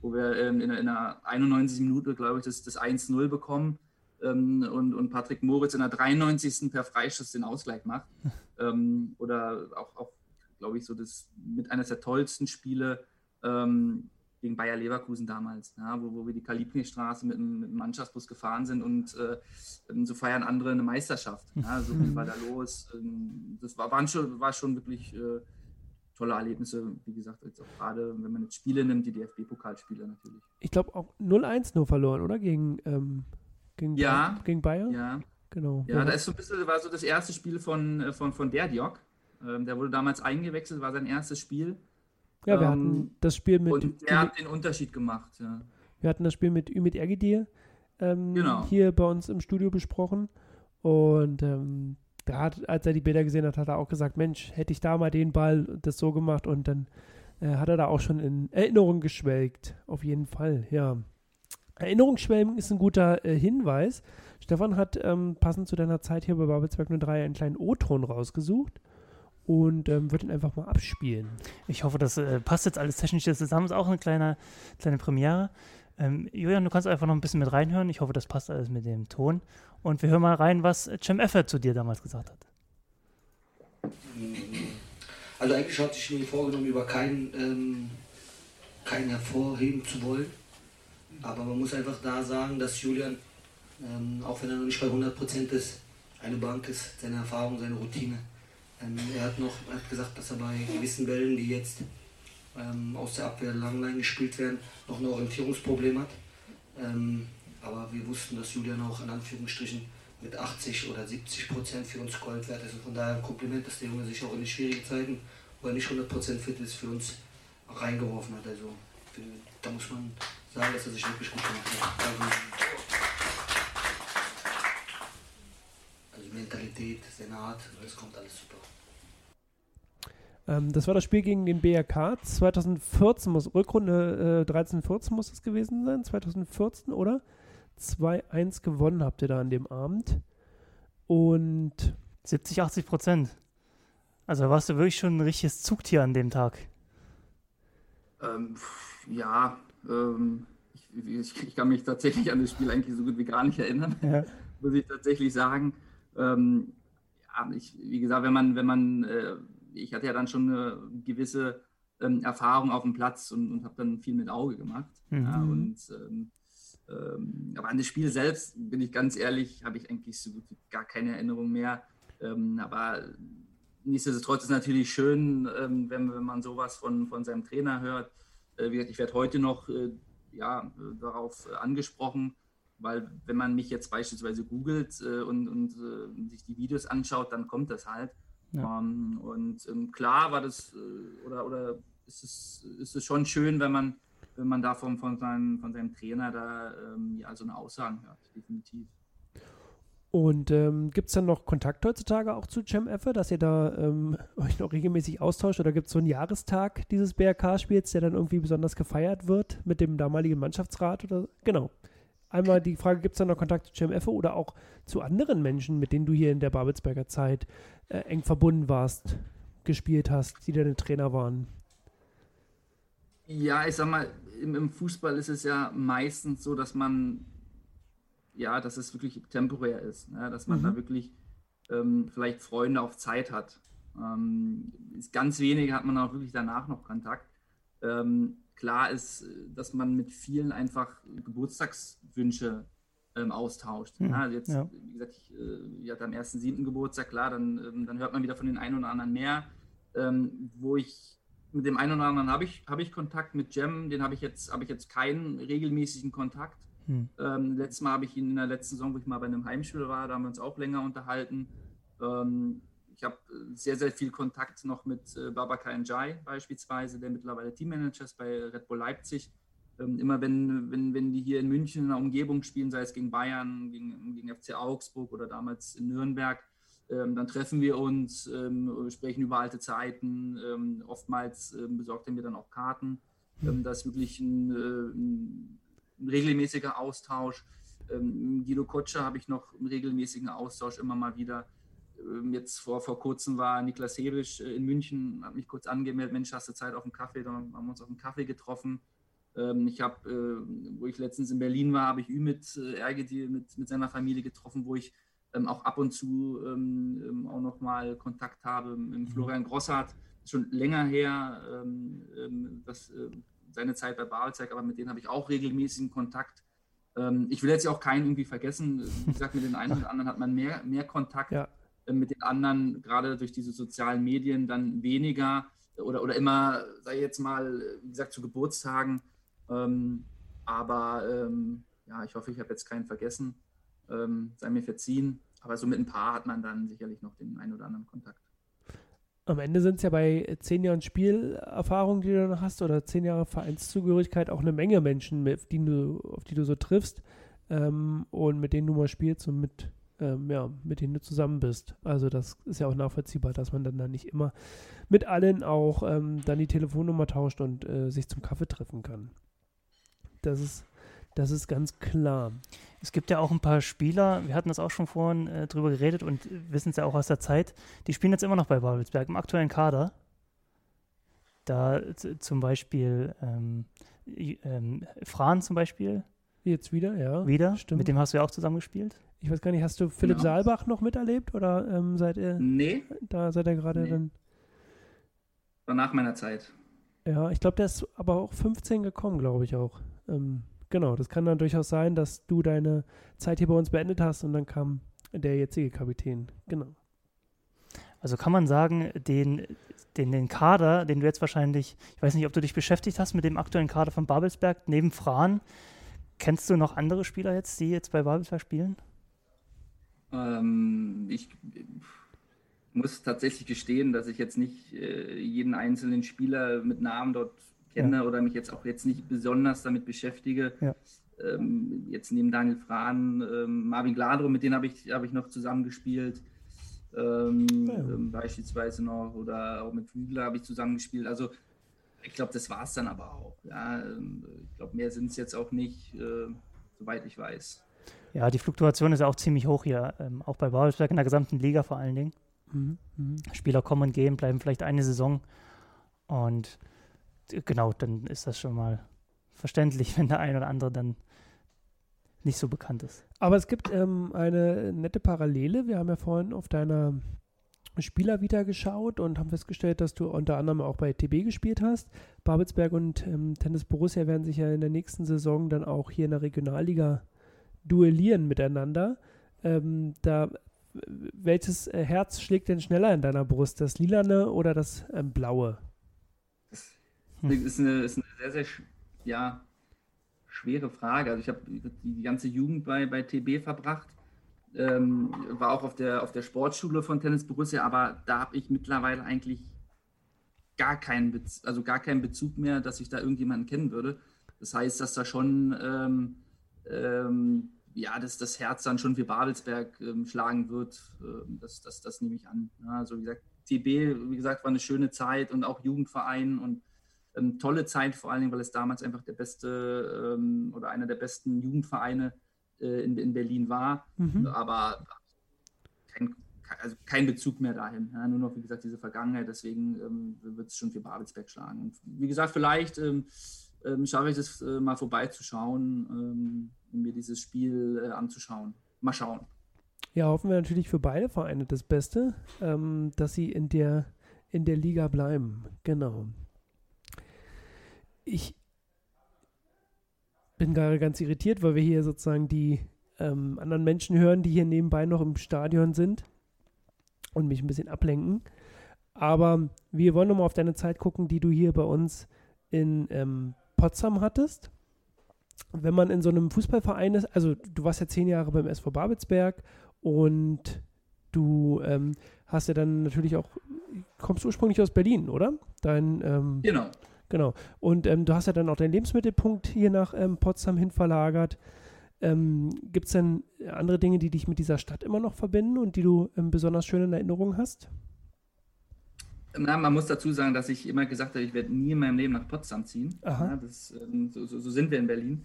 wo wir ähm, in, in einer 91. Minute, glaube ich, das, das 1-0 bekommen ähm, und, und Patrick Moritz in der 93. per Freischuss den Ausgleich macht. ähm, oder auch, auch glaube ich, so das mit eines der tollsten Spiele ähm, gegen Bayer Leverkusen damals, ja, wo, wo wir die Kalibni-Straße mit, mit, einem Mannschaftsbus gefahren sind und äh, so feiern andere eine Meisterschaft. Ja, so viel war da los. Ähm, das war, waren schon, war schon wirklich äh, tolle Erlebnisse, wie gesagt, jetzt auch gerade, wenn man jetzt Spiele nimmt, die DFB-Pokalspiele natürlich. Ich glaube auch 0-1 nur verloren, oder? Gegen, ähm, gegen, ja, gegen Bayern? Ja. Genau. Ja, ja, da ist so ein bisschen, war so das erste Spiel von, äh, von, von der Diok. Ähm, der wurde damals eingewechselt, war sein erstes Spiel. Ja, wir ähm, hatten das Spiel mit. Und der hat den Unterschied gemacht, ja. Wir hatten das Spiel mit Ümit Ergidir ähm, genau. hier bei uns im Studio besprochen. Und ähm, da hat, als er die Bilder gesehen hat, hat er auch gesagt: Mensch, hätte ich da mal den Ball das so gemacht und dann äh, hat er da auch schon in Erinnerung geschwelgt. Auf jeden Fall, ja. Erinnerungsschwelgen ist ein guter äh, Hinweis. Stefan hat ähm, passend zu deiner Zeit hier bei Babelsberg 03 einen kleinen O-Ton rausgesucht und ähm, würde ihn einfach mal abspielen. Ich hoffe, das äh, passt jetzt alles technisch zusammen. Ist auch eine kleine, kleine Premiere. Ähm, Julian, du kannst einfach noch ein bisschen mit reinhören. Ich hoffe, das passt alles mit dem Ton. Und wir hören mal rein, was Cem Effert zu dir damals gesagt hat. Also eigentlich hatte ich mir vorgenommen, über keinen, ähm, keinen hervorheben zu wollen. Aber man muss einfach da sagen, dass Julian, ähm, auch wenn er noch nicht bei 100% ist, eine Bank ist, seine Erfahrung, seine Routine ähm, er hat noch hat gesagt, dass er bei gewissen Bällen, die jetzt ähm, aus der Abwehr Langlein gespielt werden, noch ein Orientierungsproblem hat. Ähm, aber wir wussten, dass Julian auch in Anführungsstrichen mit 80 oder 70 Prozent für uns Gold wert ist. Und von daher ein Kompliment, dass der Junge sich auch in den schwierigen Zeiten, wo er nicht 100 Prozent fit ist, für uns reingeworfen hat. Also für, da muss man sagen, dass er sich wirklich gut gemacht hat. Also, also Mentalität, seine Art, das kommt alles super. Ähm, das war das Spiel gegen den BRK 2014, muss, Rückrunde äh, 13, 14 muss es gewesen sein, 2014, oder? 2-1 gewonnen habt ihr da an dem Abend. Und 70, 80 Prozent. Also warst du wirklich schon ein richtiges Zugtier an dem Tag. Ähm, ja, ähm, ich, ich, ich, kann mich tatsächlich an das Spiel eigentlich so gut wie gar nicht erinnern, ja. muss ich tatsächlich sagen. Ähm, ja, ich, wie gesagt, wenn man, wenn man äh, ich hatte ja dann schon eine gewisse ähm, Erfahrung auf dem Platz und, und habe dann viel mit Auge gemacht. Mhm. Ja, und, ähm, ähm, aber an das Spiel selbst, bin ich ganz ehrlich, habe ich eigentlich so gut wie gar keine Erinnerung mehr. Ähm, aber nichtsdestotrotz ist es natürlich schön, ähm, wenn, wenn man sowas von, von seinem Trainer hört. Äh, wie gesagt, ich werde heute noch äh, ja, darauf äh, angesprochen, weil wenn man mich jetzt beispielsweise googelt äh, und, und äh, sich die Videos anschaut, dann kommt das halt. Ja. Ähm, und ähm, klar war das, äh, oder, oder ist, es, ist es schon schön, wenn man, wenn man da von, von, seinem, von seinem Trainer da ähm, ja, so eine Aussagen hört, definitiv. Und ähm, gibt es dann noch Kontakt heutzutage auch zu Cem Effe, dass ihr da ähm, euch noch regelmäßig austauscht? Oder gibt es so einen Jahrestag dieses BRK-Spiels, der dann irgendwie besonders gefeiert wird mit dem damaligen Mannschaftsrat? Oder genau. Einmal die Frage, gibt es da noch Kontakt zu Effe oder auch zu anderen Menschen, mit denen du hier in der Babelsberger Zeit äh, eng verbunden warst, gespielt hast, die deine Trainer waren? Ja, ich sag mal, im, im, Fußball ist es ja meistens so, dass man, ja, dass es wirklich temporär ist, ne? dass man mhm. da wirklich ähm, vielleicht Freunde auf Zeit hat. Ähm, ganz wenige hat man auch wirklich danach noch Kontakt. Ähm, klar ist, dass man mit vielen einfach Geburtstagswünsche ähm, austauscht. Hm, ja, jetzt, ja. wie gesagt, ich, äh, ich hatte am 1.7. Geburtstag, klar, dann, ähm, dann hört man wieder von den einen oder anderen mehr. Ähm, wo ich mit dem einen oder anderen habe ich, hab ich Kontakt mit Jem, den habe ich jetzt, habe ich jetzt keinen regelmäßigen Kontakt. Hm. Ähm, letztes Mal habe ich ihn in der letzten Saison, wo ich mal bei einem Heimspiel war, da haben wir uns auch länger unterhalten. Ähm, ich habe sehr, sehr viel Kontakt noch mit äh, Babacar Njai beispielsweise, der mittlerweile Teammanager ist bei Red Bull Leipzig. Ähm, immer wenn, wenn, wenn die hier in München in der Umgebung spielen, sei es gegen Bayern, gegen, gegen FC Augsburg oder damals in Nürnberg, ähm, dann treffen wir uns, ähm, sprechen über alte Zeiten. Ähm, oftmals ähm, besorgt er mir dann auch Karten. Ähm, das ist wirklich ein, äh, ein, regelmäßiger Austausch. Guido Kotscher habe ich noch einen regelmäßigen Austausch immer mal wieder. Jetzt vor, vor kurzem war Niklas Hebisch äh, in München, hat mich kurz angemeldet, Mensch, hast du Zeit auf einen Kaffee? Dann haben wir uns auf einen Kaffee getroffen. Ich habe, äh, wo ich letztens in Berlin war, habe ich Ümit Ergedi mit, mit seiner Familie getroffen, wo ich ähm, auch ab und zu ähm, ähm auch nochmal Kontakt habe. Mit mhm. Florian Grossart, schon länger her, ähm, ähm das, äh, seine Zeit bei Babelzeig, aber mit denen habe ich auch regelmäßigen Kontakt. Ähm, ich will jetzt ja auch keinen irgendwie vergessen. Wie gesagt, mit den einen oder anderen hat man mehr, mehr Kontakt. Ja. Äh, mit den anderen, gerade durch diese sozialen Medien, dann weniger oder, oder immer, sei jetzt mal, wie gesagt, zu Geburtstagen. aber ja, ich hoffe, ich habe jetzt keinen vergessen ähm, sei mir verziehen. Aber so mit ein paar hat man dann sicherlich noch den einen oder anderen Kontakt. Am Ende sind es ja bei zehn Jahren Spielerfahrung, die du noch hast, oder zehn Jahre Vereinszugehörigkeit auch eine Menge Menschen, mit, die du, auf die du so triffst ähm, und mit denen du mal spielst und mit, ähm, ja, mit denen du zusammen bist. Also das ist ja auch nachvollziehbar, dass man dann, dann nicht immer mit allen auch ähm, dann die Telefonnummer tauscht und äh, sich zum Kaffee treffen kann. Das ist, das ist ganz klar. Es gibt ja auch ein paar Spieler, wir hatten das auch schon vorhin äh, drüber geredet und wissen es ja auch aus der Zeit, die spielen jetzt immer noch bei Babelsberg im aktuellen Kader. Da zum Beispiel ähm, ähm, Fran zum Beispiel. Jetzt wieder, ja. Wieder, stimmt. Mit dem hast du ja auch zusammen gespielt. Ich weiß gar nicht, hast du Philipp genau. Saalbach noch miterlebt oder ähm, seid ihr? Nee. Da seid ihr gerade nee. dann. War nach meiner Zeit. Ja, ich glaube, der ist aber auch 15 gekommen, glaube ich auch. Ähm, Genau, das kann dann durchaus sein, dass du deine Zeit hier bei uns beendet hast und dann kam der jetzige Kapitän. Genau. Also kann man sagen, den, den, den Kader, den du jetzt wahrscheinlich, ich weiß nicht, ob du dich beschäftigt hast mit dem aktuellen Kader von Babelsberg, neben Fran, kennst du noch andere Spieler jetzt, die jetzt bei Babelsberg spielen? Ähm, ich muss tatsächlich gestehen, dass ich jetzt nicht äh, jeden einzelnen Spieler mit Namen dort kenne ja. oder mich jetzt auch jetzt nicht besonders damit beschäftige. Ja. Ähm, jetzt neben Daniel Frahn, ähm, Marvin Gladro, mit denen habe ich, hab ich noch zusammengespielt. Ähm, ja. Ähm, beispielsweise noch oder auch mit Hügler habe ich zusammengespielt. Also ich glaube, das war es dann aber auch. Ja, ähm, ich glaube, mehr sind es jetzt auch nicht, äh, soweit ich weiß. Ja, die Fluktuation ist auch ziemlich hoch hier, ähm, auch bei Babelsberg in der gesamten Liga vor allen Dingen. Mhm. Mhm. Spieler kommen und gehen, bleiben vielleicht eine Saison und genau, dann ist das schon mal verständlich, wenn der ein oder andere dann nicht so bekannt ist. Aber es gibt ähm, eine nette Parallele. Wir haben ja vorhin auf deiner Spieler wieder geschaut und haben festgestellt, dass du unter anderem auch bei TB gespielt hast. Babelsberg und ähm, Tennis Borussia werden sich ja in der nächsten Saison dann auch hier in der Regionalliga duellieren miteinander. Ähm, da welches äh, Herz schlägt denn schneller in deiner Brust, das lilane oder das ähm, blaue? Hm. Ist, eine, ist eine sehr, sehr ja, schwere Frage. Also ich habe die, die, ganze Jugend bei, bei TB verbracht, ähm, war auch auf der, auf der Sportschule von Tennis Borussia, aber da habe ich mittlerweile eigentlich gar keinen, also gar keinen Bezug mehr, dass ich da irgendjemanden kennen würde. Das heißt, dass da schon ähm, ähm, ja, dass das Herz dann schon für Babelsberg ähm, schlagen wird. Ähm, das, das, das nehme ich an. Ja, also wie gesagt, TB, wie gesagt, war eine schöne Zeit und auch Jugendverein und ähm, tolle Zeit, vor allen Dingen, weil es damals einfach der beste oder einer der besten Jugendvereine äh, in, in Berlin war. Mhm. Aber kein, also kein Bezug mehr dahin. Ja, nur noch, wie gesagt, diese Vergangenheit. Deswegen ähm, wird es schon für Babelsberg schlagen. Und wie gesagt, vielleicht ähm, ähm, schaffe ich es äh, mal vorbeizuschauen, ähm, um mir dieses Spiel äh, anzuschauen. Mal schauen. Ja, hoffen wir natürlich für beide Vereine das Beste, ähm, dass sie in der, in der Liga bleiben. Genau ich bin gerade ganz irritiert, weil wir hier sozusagen die ähm, anderen Menschen hören, die hier nebenbei noch im Stadion sind und mich ein bisschen ablenken. Aber wir wollen nochmal auf deine Zeit gucken, die du hier bei uns in ähm, Potsdam hattest. Wenn man in so einem Fußballverein ist, also du warst ja zehn Jahre beim SV Babelsberg und du ähm, hast ja dann natürlich auch, kommst ursprünglich aus Berlin, oder? Dein, ähm, genau. Genau. Und ähm, du hast ja dann auch deinen Lebensmittelpunkt hier nach ähm, Potsdam hin verlagert. Ähm, Gibt es denn andere Dinge, die dich mit dieser Stadt immer noch verbinden und die du ähm, besonders schön in Erinnerung hast? Na, man muss dazu sagen, dass ich immer gesagt habe, ich werde nie in meinem Leben nach Potsdam ziehen. Ja, das, ähm, so, so, sind wir in Berlin.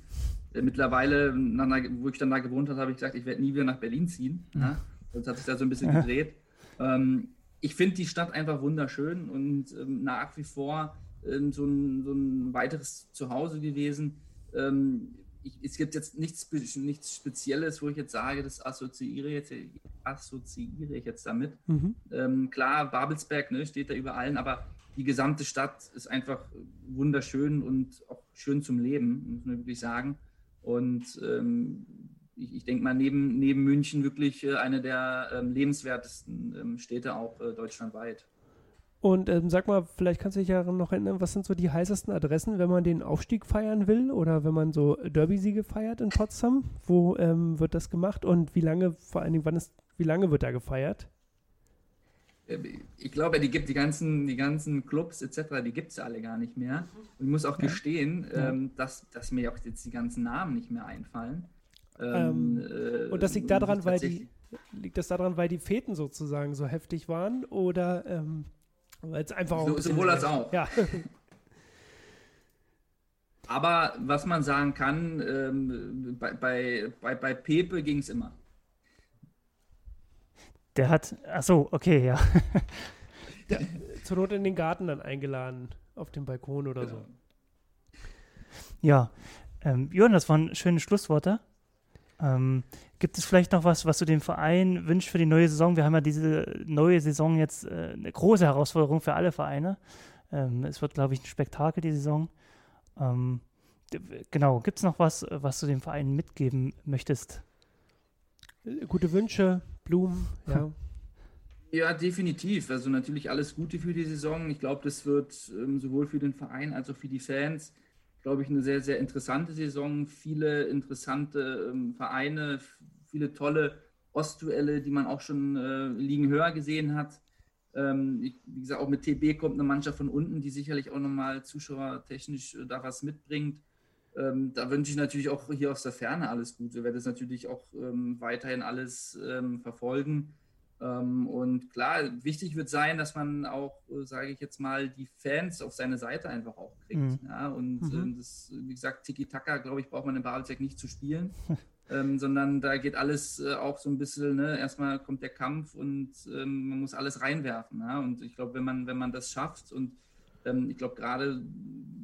Äh, mittlerweile, nach, wo ich dann da gewohnt habe, habe ich gesagt, ich werde nie wieder nach Berlin ziehen. Mhm. Ja, das hat sich da so ein bisschen gedreht. Ähm, ich finde die Stadt einfach wunderschön und nach wie vor ähm, so, ein, so, ein, weiteres Zuhause gewesen. Ähm, ich, es gibt jetzt nichts, nichts Spezielles, wo ich jetzt sage, das assoziiere, jetzt, assoziiere ich jetzt damit. Mhm. Ähm, klar, Babelsberg ne, steht da über allen, aber die gesamte Stadt ist einfach wunderschön und auch schön zum Leben, muss man wirklich sagen. Und ähm, ich, ich denke mal, neben, neben München wirklich äh, eine der ähm, lebenswertesten ähm, Städte auch äh, deutschlandweit. Und ähm, sag mal, vielleicht kannst du dich ja noch erinnern, was sind so die heißesten Adressen, wenn man den Aufstieg feiern will oder wenn man so Derby-Siege feiert in Potsdam? Wo ähm, wird das gemacht und wie lange, vor allen Dingen, wann ist, wie lange wird da gefeiert? Äh, ich glaube, die gibt die ganzen, die ganzen Clubs etc., die gibt es alle gar nicht mehr. Und ich muss auch ja. gestehen, ja. Ähm, dass, dass mir auch jetzt die ganzen Namen nicht mehr einfallen. Ähm, ähm äh, und das liegt daran, weil die liegt das daran, weil die Feten sozusagen so heftig waren oder ähm, weil es einfach so, sowohl als auch. Ja. Aber was man sagen kann, ähm, bei, bei, bei, bei Pepe ging es immer. Der hat, ach so, okay, ja. Der, zur Not in den Garten dann eingeladen, auf dem Balkon oder genau. so. Ja, ähm, Jörn, das waren schöne Schlussworte. Ähm, gibt es vielleicht noch was, was du dem Verein wünschst für die neue Saison? Wir haben ja diese neue Saison jetzt äh, eine große Herausforderung für alle Vereine. Ähm, es wird, glaube ich, ein Spektakel, die Saison. Ähm, genau, gibt es noch was, was du dem Verein mitgeben möchtest? Gute Wünsche, Blumen, ja. Ja, definitiv. Also natürlich alles Gute für die Saison. Ich glaube, das wird ähm, sowohl für den Verein als auch für die Fans glaube ich, eine sehr, sehr interessante Saison. Viele interessante ähm, Vereine, viele tolle Ostduelle, die man auch schon äh, liegen höher gesehen hat. Ähm, ich, wie gesagt, auch mit TB kommt eine Mannschaft von unten, die sicherlich auch nochmal zuschauertechnisch äh, da was mitbringt. Ähm, da wünsche ich natürlich auch hier aus der Ferne alles Gute. Ich werde das natürlich auch ähm, weiterhin alles ähm, verfolgen. Ähm, und klar, wichtig wird sein, dass man auch, äh, sage ich jetzt mal, die Fans auf seine Seite einfach auch kriegt. Mhm. Ja, und mhm. äh, das, wie gesagt, Tiki-Taka, glaube ich, braucht man in Babelsberg nicht zu spielen. ähm, sondern da geht alles äh, auch so ein bisschen, ne? erstmal kommt der Kampf und ähm, man muss alles reinwerfen. Ja? Und ich glaube, wenn man, wenn man das schafft und ähm, ich glaube gerade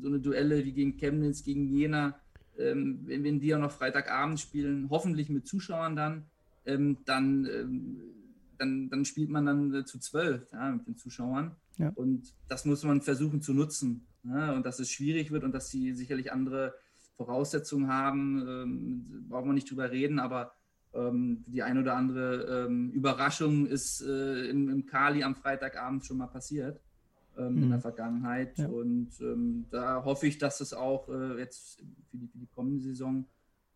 so eine Duelle wie gegen Chemnitz, gegen Jena, ähm, wenn, wenn die ja noch Freitagabend spielen, hoffentlich mit Zuschauern dann, ähm, dann dann, dann spielt man dann äh, zu zwölf ja, mit den Zuschauern. Ja. Und das muss man versuchen zu nutzen. Ja, und dass es schwierig wird und dass sie sicherlich andere Voraussetzungen haben, ähm, brauchen wir nicht drüber reden, aber ähm, die ein oder andere ähm, Überraschung ist äh, im, im, Kali am Freitagabend schon mal passiert ähm, mhm. in der Vergangenheit. Ja. Und ähm, da hoffe ich, dass es auch äh, jetzt für die, für die, kommende Saison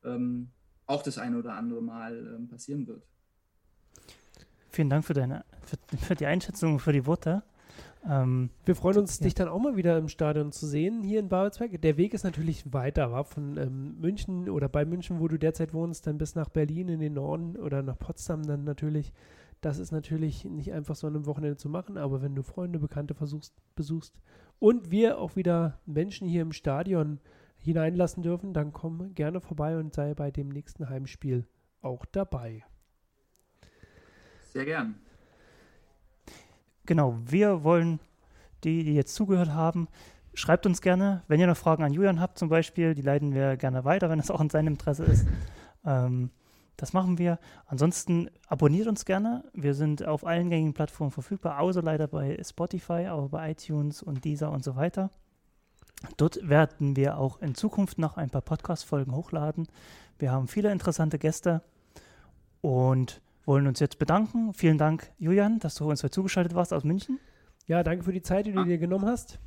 ähm, auch das eine oder andere Mal passieren wird. Vielen Dank für deine, für, für die Einschätzung, und für die Worte. Ähm, wir freuen uns, ja. dich dann auch mal wieder im Stadion zu sehen, hier in Babelsberg. Der Weg ist natürlich weiter, war von ähm, München oder bei München, wo du derzeit wohnst, dann bis nach Berlin in den Norden oder nach Potsdam dann natürlich. Das ist natürlich nicht einfach so an einem Wochenende zu machen, aber wenn du Freunde, Bekannte versuchst, besuchst und wir auch wieder Menschen hier im Stadion hineinlassen dürfen, dann komm gerne vorbei und sei bei dem nächsten Heimspiel auch dabei. Sehr gern. Genau, wir wollen die, die jetzt zugehört haben, schreibt uns gerne, wenn ihr noch Fragen an Julian habt zum Beispiel, die leiten wir gerne weiter, wenn es auch in seinem Interesse ist. Ähm, das machen wir. Ansonsten abonniert uns gerne. Wir sind auf allen gängigen Plattformen verfügbar, außer leider bei Spotify, aber bei iTunes und Deezer und so weiter. Dort werden wir auch in Zukunft noch ein paar Podcast-Folgen hochladen. Wir haben viele interessante Gäste und wollen uns jetzt bedanken. Vielen Dank, Julian, dass du uns heute zugeschaltet warst aus München. Ja, danke für die Zeit, die du dir genommen hast.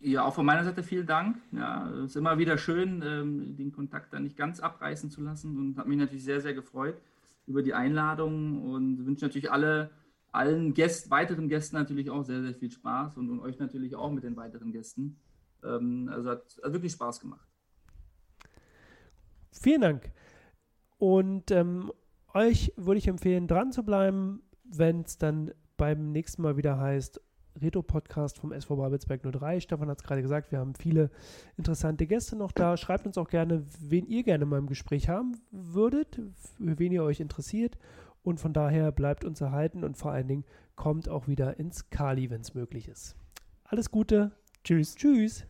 Ja, auch von meiner Seite vielen Dank. Ja, es ist immer wieder schön, ähm, den Kontakt da nicht ganz abreißen zu lassen und hat mich natürlich sehr, sehr gefreut. über die Einladung und wünsche natürlich alle, allen Gäst, weiteren Gästen natürlich auch sehr, sehr viel Spaß und, und euch natürlich auch mit den weiteren Gästen. Ähm, also hat, hat, wirklich Spaß gemacht. Vielen Dank. Und ähm, euch würde ich empfehlen, dran zu bleiben, wenn es dann beim nächsten Mal wieder heißt, Retro-Podcast vom SV Babelsberg 03. Stefan hat es gerade gesagt, wir haben viele interessante Gäste noch da. Schreibt uns auch gerne, wen ihr gerne mal im Gespräch haben würdet, für wen ihr euch interessiert. Und von daher bleibt uns erhalten und vor allen Dingen kommt auch wieder ins Kali, wenn es möglich ist. Alles Gute. Tschüss. Tschüss.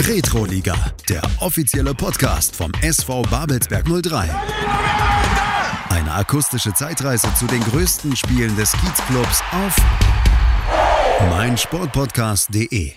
Retro-Liga, der offizielle Podcast vom SV Babelsberg 03. Eine akustische Zeitreise zu den größten Spielen des Kiezclubs auf meinsportpodcast.de